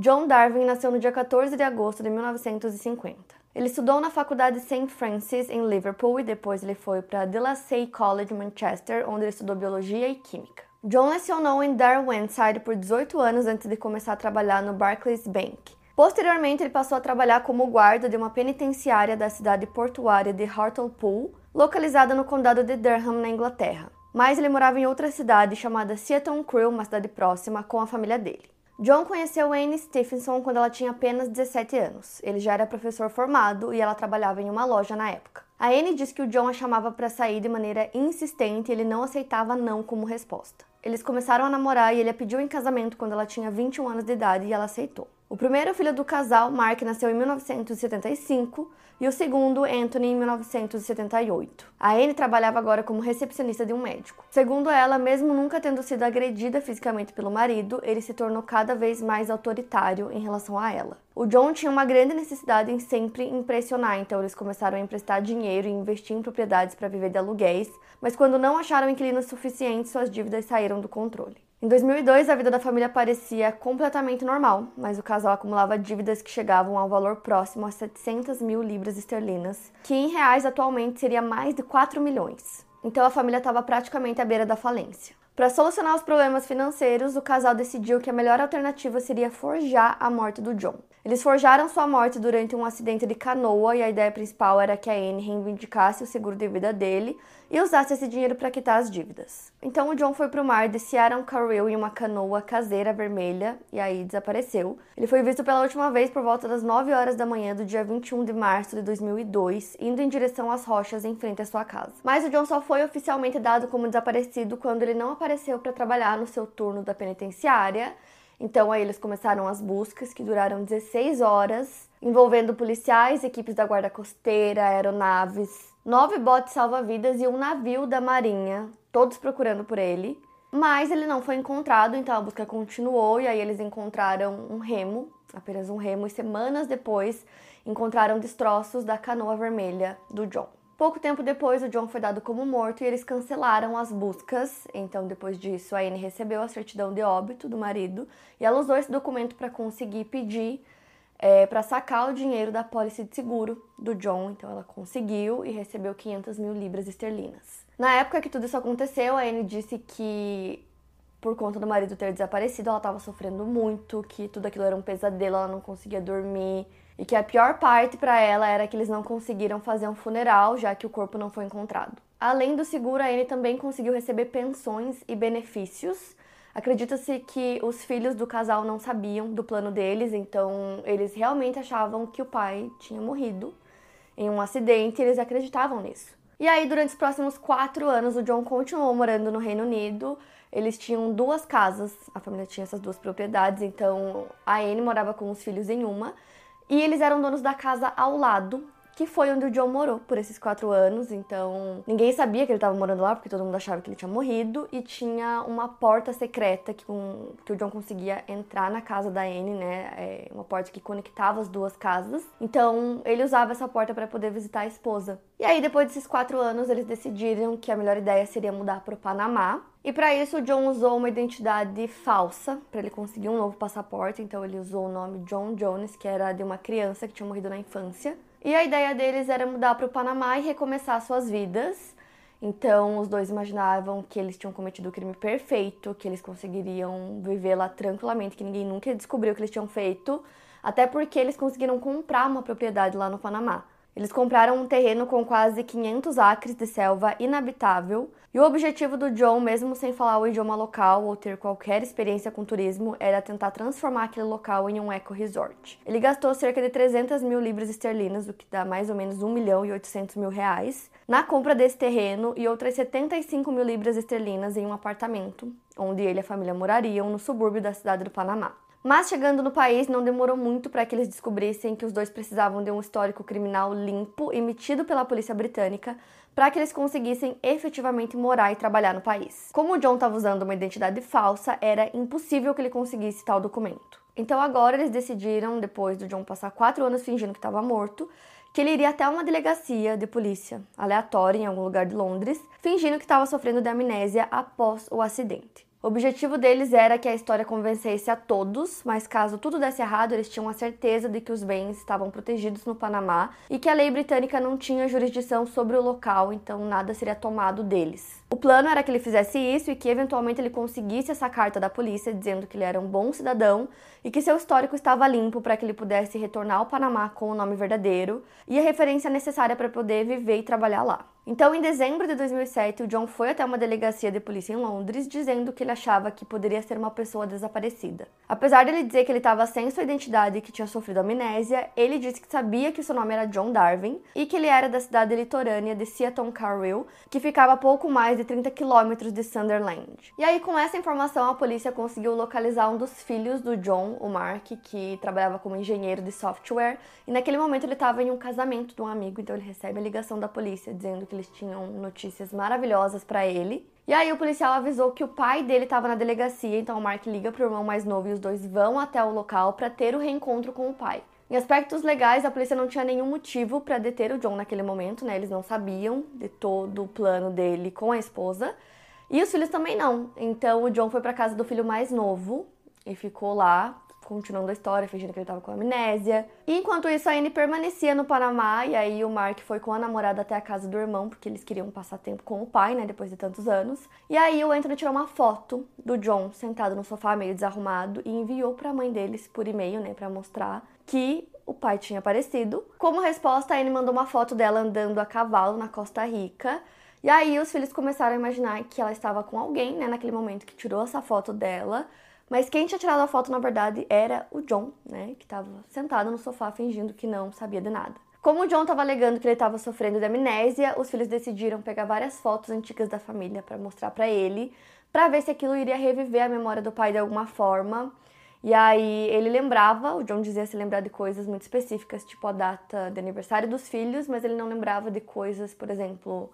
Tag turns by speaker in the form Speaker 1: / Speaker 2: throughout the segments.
Speaker 1: John Darwin nasceu no dia 14 de agosto de 1950. Ele estudou na faculdade St. Francis em Liverpool e depois ele foi para De La Salle College, Manchester, onde ele estudou biologia e química. John lecionou em Darwenside por 18 anos antes de começar a trabalhar no Barclays Bank. Posteriormente, ele passou a trabalhar como guarda de uma penitenciária da cidade portuária de Hartlepool, localizada no condado de Durham, na Inglaterra. Mas ele morava em outra cidade chamada Seaton Crew, uma cidade próxima, com a família dele. John conheceu Anne Stephenson quando ela tinha apenas 17 anos. Ele já era professor formado e ela trabalhava em uma loja na época. A Anne disse que o John a chamava para sair de maneira insistente e ele não aceitava não como resposta. Eles começaram a namorar e ele a pediu em casamento quando ela tinha 21 anos de idade e ela aceitou. O primeiro filho do casal, Mark, nasceu em 1975 e o segundo, Anthony, em 1978. A Anne trabalhava agora como recepcionista de um médico. Segundo ela, mesmo nunca tendo sido agredida fisicamente pelo marido, ele se tornou cada vez mais autoritário em relação a ela. O John tinha uma grande necessidade em sempre impressionar, então eles começaram a emprestar dinheiro e investir em propriedades para viver de aluguéis, mas quando não acharam inquilinos suficientes, suas dívidas saíram do controle. Em 2002, a vida da família parecia completamente normal, mas o casal acumulava dívidas que chegavam ao valor próximo a 700 mil libras esterlinas, que em reais atualmente seria mais de 4 milhões. Então a família estava praticamente à beira da falência. Para solucionar os problemas financeiros, o casal decidiu que a melhor alternativa seria forjar a morte do John. Eles forjaram sua morte durante um acidente de canoa e a ideia principal era que a Anne reivindicasse o seguro de vida dele e usasse esse dinheiro para quitar as dívidas. Então o John foi para o mar, desciaram Carril em uma canoa caseira vermelha e aí desapareceu. Ele foi visto pela última vez por volta das 9 horas da manhã do dia 21 de março de 2002, indo em direção às rochas em frente à sua casa. Mas o John só foi oficialmente dado como desaparecido quando ele não apareceu para trabalhar no seu turno da penitenciária então aí eles começaram as buscas que duraram 16 horas, envolvendo policiais, equipes da guarda costeira, aeronaves, nove botes salva-vidas e um navio da marinha, todos procurando por ele. Mas ele não foi encontrado, então a busca continuou e aí eles encontraram um remo, apenas um remo, e semanas depois encontraram destroços da canoa vermelha do John. Pouco tempo depois, o John foi dado como morto e eles cancelaram as buscas. Então, depois disso, a Anne recebeu a certidão de óbito do marido e ela usou esse documento para conseguir pedir é, para sacar o dinheiro da pólice de seguro do John. Então, ela conseguiu e recebeu 500 mil libras esterlinas. Na época que tudo isso aconteceu, a Anne disse que por conta do marido ter desaparecido, ela estava sofrendo muito, que tudo aquilo era um pesadelo, ela não conseguia dormir e que a pior parte para ela era que eles não conseguiram fazer um funeral, já que o corpo não foi encontrado. Além do seguro, a Anne também conseguiu receber pensões e benefícios. Acredita-se que os filhos do casal não sabiam do plano deles, então eles realmente achavam que o pai tinha morrido em um acidente e eles acreditavam nisso. E aí, durante os próximos quatro anos, o John continuou morando no Reino Unido. Eles tinham duas casas, a família tinha essas duas propriedades, então a Anne morava com os filhos em uma e eles eram donos da casa ao lado, que foi onde o John morou por esses quatro anos. Então, ninguém sabia que ele estava morando lá, porque todo mundo achava que ele tinha morrido. E tinha uma porta secreta que, um, que o John conseguia entrar na casa da Anne, né? É uma porta que conectava as duas casas. Então, ele usava essa porta para poder visitar a esposa. E aí, depois desses quatro anos, eles decidiram que a melhor ideia seria mudar para o Panamá. E para isso, o John usou uma identidade falsa para ele conseguir um novo passaporte. Então, ele usou o nome John Jones, que era de uma criança que tinha morrido na infância. E a ideia deles era mudar para o Panamá e recomeçar suas vidas. Então, os dois imaginavam que eles tinham cometido o crime perfeito, que eles conseguiriam viver lá tranquilamente, que ninguém nunca descobriu o que eles tinham feito, até porque eles conseguiram comprar uma propriedade lá no Panamá. Eles compraram um terreno com quase 500 acres de selva inabitável, e o objetivo do John, mesmo sem falar o idioma local ou ter qualquer experiência com turismo, era tentar transformar aquele local em um eco-resort. Ele gastou cerca de 300 mil libras esterlinas, o que dá mais ou menos 1 milhão e 800 mil reais, na compra desse terreno e outras 75 mil libras esterlinas em um apartamento, onde ele e a família morariam no subúrbio da cidade do Panamá. Mas chegando no país, não demorou muito para que eles descobrissem que os dois precisavam de um histórico criminal limpo emitido pela polícia britânica para que eles conseguissem efetivamente morar e trabalhar no país. Como o John estava usando uma identidade falsa, era impossível que ele conseguisse tal documento. Então agora eles decidiram, depois do John passar quatro anos fingindo que estava morto, que ele iria até uma delegacia de polícia aleatória em algum lugar de Londres, fingindo que estava sofrendo de amnésia após o acidente. O objetivo deles era que a história convencesse a todos, mas caso tudo desse errado, eles tinham a certeza de que os bens estavam protegidos no Panamá e que a lei britânica não tinha jurisdição sobre o local, então nada seria tomado deles. O plano era que ele fizesse isso e que eventualmente ele conseguisse essa carta da polícia dizendo que ele era um bom cidadão e que seu histórico estava limpo para que ele pudesse retornar ao Panamá com o nome verdadeiro e a referência necessária para poder viver e trabalhar lá. Então, em dezembro de 2007, o John foi até uma delegacia de polícia em Londres dizendo que ele achava que poderia ser uma pessoa desaparecida. Apesar de ele dizer que ele estava sem sua identidade e que tinha sofrido amnésia, ele disse que sabia que seu nome era John Darwin e que ele era da cidade litorânea de Seaton Carrill, que ficava a pouco mais de 30 quilômetros de Sunderland. E aí, com essa informação, a polícia conseguiu localizar um dos filhos do John, o Mark, que trabalhava como engenheiro de software, e naquele momento ele estava em um casamento de um amigo, então ele recebe a ligação da polícia dizendo que eles tinham notícias maravilhosas para ele. E aí o policial avisou que o pai dele estava na delegacia, então o Mark liga pro irmão mais novo e os dois vão até o local para ter o reencontro com o pai. Em aspectos legais, a polícia não tinha nenhum motivo para deter o John naquele momento, né? Eles não sabiam de todo o plano dele com a esposa. E os filhos também não. Então o John foi para casa do filho mais novo e ficou lá continuando a história, fingindo que ele estava com amnésia. E enquanto isso, a Anne permanecia no Panamá e aí o Mark foi com a namorada até a casa do irmão, porque eles queriam passar tempo com o pai, né, depois de tantos anos. E aí o Anthony tirou uma foto do John sentado no sofá meio desarrumado e enviou para a mãe deles por e-mail, né, para mostrar que o pai tinha aparecido. Como resposta, a Anne mandou uma foto dela andando a cavalo na Costa Rica. E aí os filhos começaram a imaginar que ela estava com alguém, né, naquele momento que tirou essa foto dela. Mas quem tinha tirado a foto, na verdade, era o John, né? Que estava sentado no sofá fingindo que não sabia de nada. Como o John estava alegando que ele estava sofrendo de amnésia, os filhos decidiram pegar várias fotos antigas da família para mostrar para ele, para ver se aquilo iria reviver a memória do pai de alguma forma. E aí ele lembrava, o John dizia se lembrar de coisas muito específicas, tipo a data de aniversário dos filhos, mas ele não lembrava de coisas, por exemplo,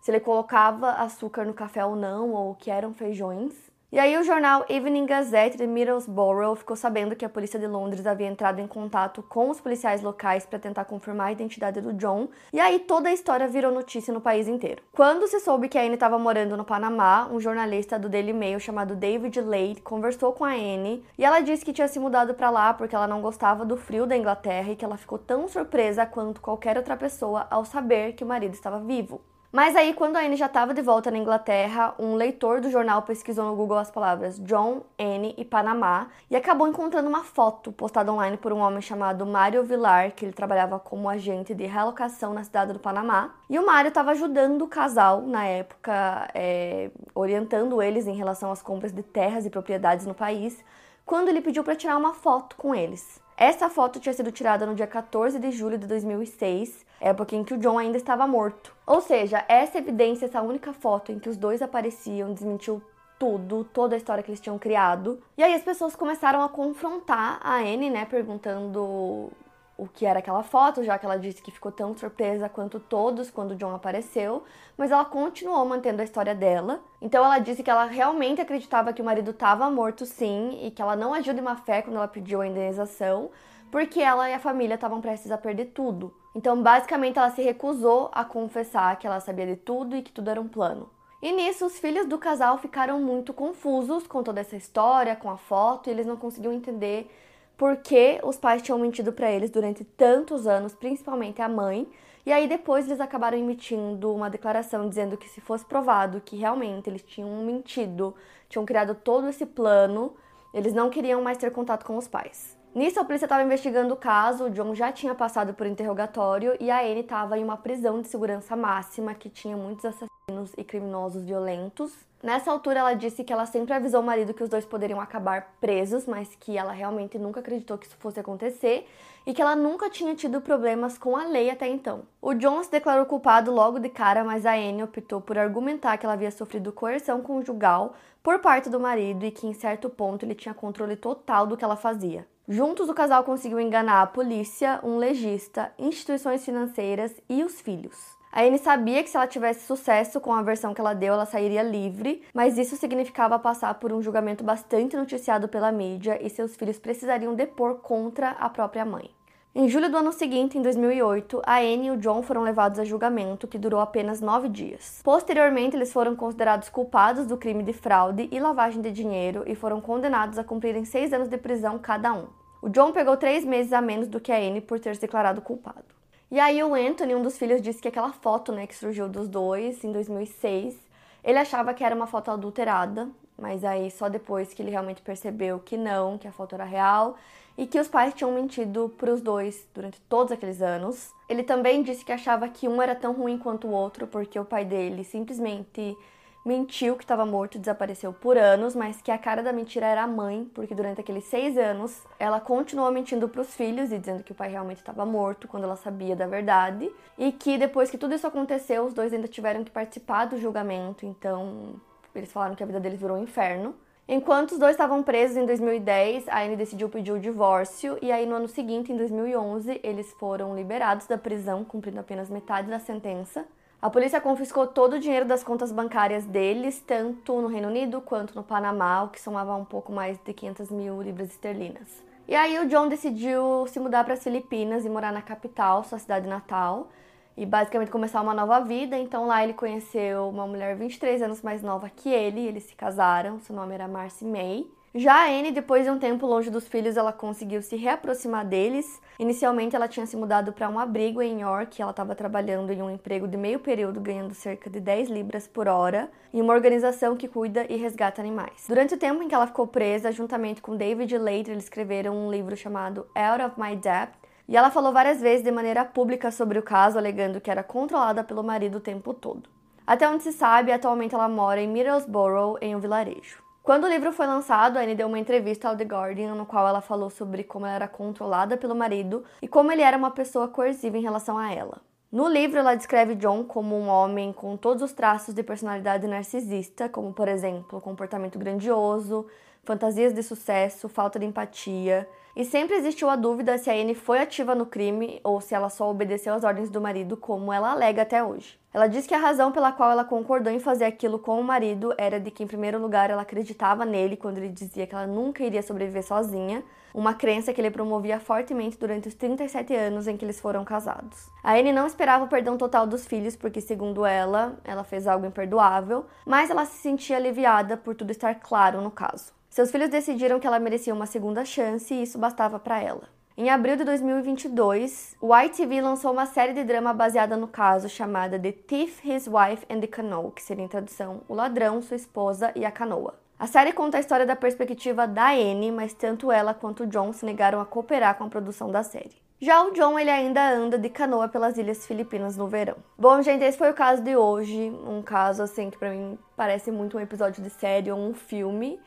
Speaker 1: se ele colocava açúcar no café ou não, ou que eram feijões. E aí o jornal Evening Gazette de Middlesbrough ficou sabendo que a polícia de Londres havia entrado em contato com os policiais locais para tentar confirmar a identidade do John, e aí toda a história virou notícia no país inteiro. Quando se soube que a Anne estava morando no Panamá, um jornalista do Daily Mail chamado David Lade conversou com a Anne e ela disse que tinha se mudado para lá porque ela não gostava do frio da Inglaterra e que ela ficou tão surpresa quanto qualquer outra pessoa ao saber que o marido estava vivo. Mas aí, quando a Anne já estava de volta na Inglaterra, um leitor do jornal pesquisou no Google as palavras John, Anne e Panamá e acabou encontrando uma foto postada online por um homem chamado Mário Vilar, que ele trabalhava como agente de relocação na cidade do Panamá. E o Mário estava ajudando o casal na época, é, orientando eles em relação às compras de terras e propriedades no país, quando ele pediu para tirar uma foto com eles. Essa foto tinha sido tirada no dia 14 de julho de 2006 época em que o John ainda estava morto. Ou seja, essa evidência, essa única foto em que os dois apareciam, desmentiu tudo, toda a história que eles tinham criado. E aí as pessoas começaram a confrontar a Anne, né, perguntando o que era aquela foto, já que ela disse que ficou tão surpresa quanto todos quando o John apareceu, mas ela continuou mantendo a história dela. Então ela disse que ela realmente acreditava que o marido estava morto sim e que ela não agiu de má fé quando ela pediu a indenização, porque ela e a família estavam prestes a perder tudo. Então, basicamente, ela se recusou a confessar que ela sabia de tudo e que tudo era um plano. E nisso, os filhos do casal ficaram muito confusos com toda essa história, com a foto, e eles não conseguiam entender por que os pais tinham mentido para eles durante tantos anos, principalmente a mãe. E aí depois eles acabaram emitindo uma declaração dizendo que se fosse provado que realmente eles tinham mentido, tinham criado todo esse plano, eles não queriam mais ter contato com os pais. Nisso, a polícia estava investigando o caso, o John já tinha passado por interrogatório e a Anne estava em uma prisão de segurança máxima que tinha muitos assassinos e criminosos violentos. Nessa altura, ela disse que ela sempre avisou o marido que os dois poderiam acabar presos, mas que ela realmente nunca acreditou que isso fosse acontecer e que ela nunca tinha tido problemas com a lei até então. O John se declarou culpado logo de cara, mas a Anne optou por argumentar que ela havia sofrido coerção conjugal por parte do marido e que em certo ponto ele tinha controle total do que ela fazia. Juntos, o casal conseguiu enganar a polícia, um legista, instituições financeiras e os filhos. A Anne sabia que se ela tivesse sucesso com a versão que ela deu, ela sairia livre, mas isso significava passar por um julgamento bastante noticiado pela mídia e seus filhos precisariam depor contra a própria mãe. Em julho do ano seguinte, em 2008, a Anne e o John foram levados a julgamento, que durou apenas nove dias. Posteriormente, eles foram considerados culpados do crime de fraude e lavagem de dinheiro e foram condenados a cumprirem seis anos de prisão cada um. O John pegou três meses a menos do que a Anne por ter se declarado culpado. E aí o Anthony, um dos filhos, disse que aquela foto, né, que surgiu dos dois em 2006, ele achava que era uma foto adulterada, mas aí só depois que ele realmente percebeu que não, que a foto era real e que os pais tinham mentido para os dois durante todos aqueles anos. Ele também disse que achava que um era tão ruim quanto o outro porque o pai dele simplesmente mentiu que estava morto desapareceu por anos, mas que a cara da mentira era a mãe, porque durante aqueles seis anos ela continuou mentindo para os filhos e dizendo que o pai realmente estava morto quando ela sabia da verdade, e que depois que tudo isso aconteceu, os dois ainda tiveram que participar do julgamento, então eles falaram que a vida deles virou um inferno. Enquanto os dois estavam presos em 2010, a Anne decidiu pedir o divórcio e aí no ano seguinte, em 2011, eles foram liberados da prisão, cumprindo apenas metade da sentença. A polícia confiscou todo o dinheiro das contas bancárias deles, tanto no Reino Unido quanto no Panamá, o que somava um pouco mais de 500 mil libras esterlinas. E aí o John decidiu se mudar para as Filipinas e morar na capital, sua cidade natal, e basicamente começar uma nova vida. Então lá ele conheceu uma mulher 23 anos mais nova que ele, eles se casaram, seu nome era Marcy May. Já a Anne, depois de um tempo longe dos filhos, ela conseguiu se reaproximar deles. Inicialmente, ela tinha se mudado para um abrigo em York, ela estava trabalhando em um emprego de meio período, ganhando cerca de 10 libras por hora, em uma organização que cuida e resgata animais. Durante o tempo em que ela ficou presa, juntamente com David Later, eles escreveram um livro chamado Out of My Debt, e ela falou várias vezes de maneira pública sobre o caso, alegando que era controlada pelo marido o tempo todo. Até onde se sabe, atualmente ela mora em Middlesbrough, em um vilarejo. Quando o livro foi lançado, Anne deu uma entrevista ao The Guardian, no qual ela falou sobre como ela era controlada pelo marido e como ele era uma pessoa coerciva em relação a ela. No livro, ela descreve John como um homem com todos os traços de personalidade narcisista, como, por exemplo, comportamento grandioso, fantasias de sucesso, falta de empatia. E sempre existiu a dúvida se a Anne foi ativa no crime ou se ela só obedeceu às ordens do marido, como ela alega até hoje. Ela diz que a razão pela qual ela concordou em fazer aquilo com o marido era de que, em primeiro lugar, ela acreditava nele quando ele dizia que ela nunca iria sobreviver sozinha, uma crença que ele promovia fortemente durante os 37 anos em que eles foram casados. A Anne não esperava o perdão total dos filhos, porque, segundo ela, ela fez algo imperdoável, mas ela se sentia aliviada por tudo estar claro no caso. Seus filhos decidiram que ela merecia uma segunda chance e isso bastava para ela. Em abril de 2022, o ITV lançou uma série de drama baseada no caso chamada The Thief, His Wife and the Canoe, que seria em tradução O Ladrão, Sua Esposa e a Canoa. A série conta a história da perspectiva da Anne, mas tanto ela quanto John se negaram a cooperar com a produção da série. Já o John, ele ainda anda de canoa pelas ilhas filipinas no verão. Bom, gente, esse foi o caso de hoje. Um caso, assim, que pra mim parece muito um episódio de série ou um filme.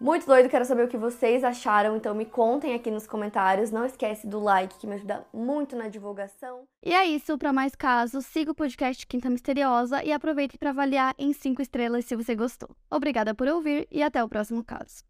Speaker 1: Muito doido, quero saber o que vocês acharam, então me contem aqui nos comentários. Não esquece do like, que me ajuda muito na divulgação.
Speaker 2: E é isso, para mais casos, siga o podcast Quinta Misteriosa e aproveite para avaliar em 5 estrelas se você gostou. Obrigada por ouvir e até o próximo caso.